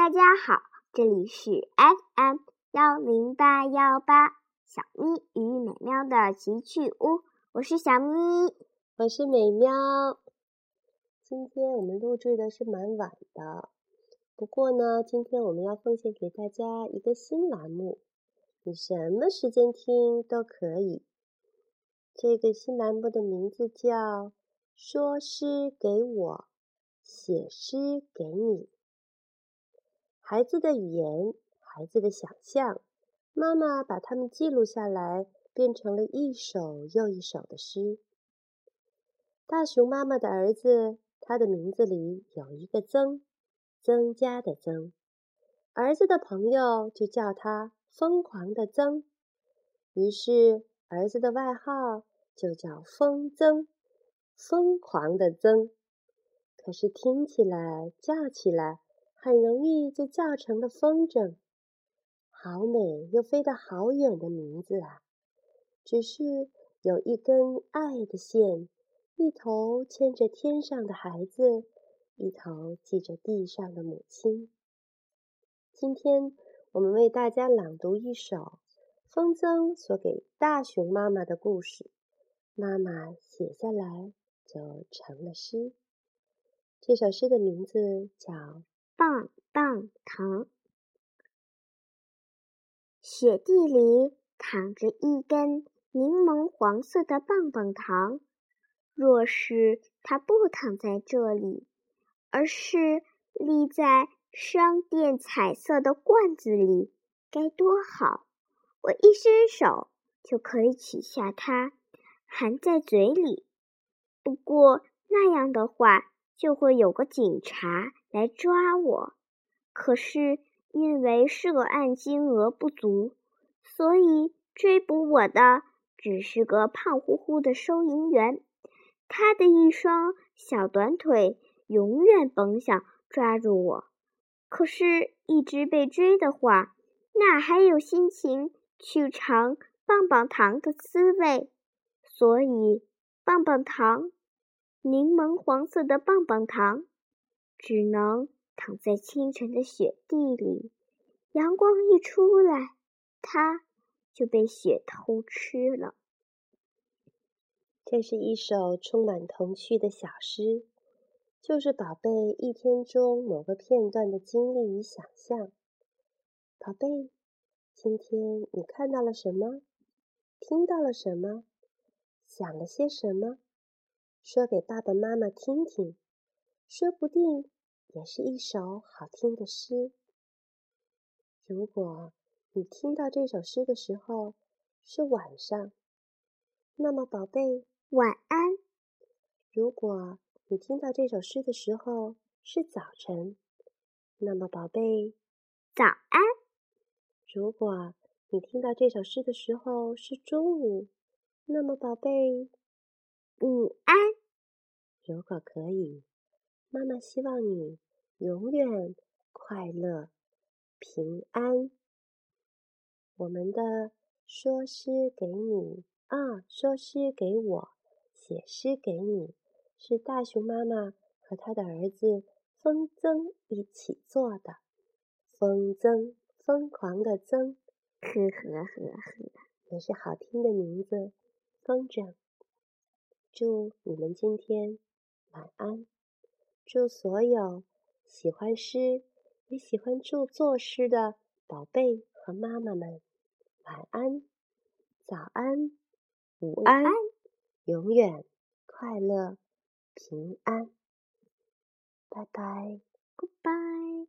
大家好，这里是 FM 幺零八幺八小咪与美妙的奇趣屋，我是小咪，我是美妙。今天我们录制的是蛮晚的，不过呢，今天我们要奉献给大家一个新栏目，你什么时间听都可以。这个新栏目的名字叫《说诗给我，写诗给你》。孩子的语言，孩子的想象，妈妈把它们记录下来，变成了一首又一首的诗。大熊妈妈的儿子，他的名字里有一个“增”，增加的“增”。儿子的朋友就叫他“疯狂的增”，于是儿子的外号就叫“疯增”，疯狂的增。可是听起来，叫起来。很容易就叫成了风筝，好美又飞得好远的名字啊！只是有一根爱的线，一头牵着天上的孩子，一头系着地上的母亲。今天我们为大家朗读一首风筝所给大熊妈妈的故事，妈妈写下来就成了诗。这首诗的名字叫。棒糖，雪地里躺着一根柠檬黄色的棒棒糖。若是它不躺在这里，而是立在商店彩色的罐子里，该多好！我一伸手就可以取下它，含在嘴里。不过那样的话，就会有个警察。来抓我，可是因为涉案金额不足，所以追捕我的只是个胖乎乎的收银员。他的一双小短腿永远甭想抓住我。可是，一直被追的话，哪还有心情去尝棒棒糖的滋味？所以，棒棒糖，柠檬黄色的棒棒糖。只能躺在清晨的雪地里，阳光一出来，它就被雪偷吃了。这是一首充满童趣的小诗，就是宝贝一天中某个片段的经历与想象。宝贝，今天你看到了什么？听到了什么？想了些什么？说给爸爸妈妈听听。说不定也是一首好听的诗。如果你听到这首诗的时候是晚上，那么宝贝晚安；如果你听到这首诗的时候是早晨，那么宝贝早安；如果你听到这首诗的时候是中午，那么宝贝午安。如果可以。妈妈希望你永远快乐、平安。我们的说诗给你啊，说诗给我，写诗给你，是大熊妈妈和他的儿子风筝一起做的。风筝，疯狂的筝，呵呵呵呵，也是好听的名字。风筝，祝你们今天晚安。祝所有喜欢诗也喜欢著作诗的宝贝和妈妈们晚安、早安、午安，永远快乐、平安。拜拜，Goodbye。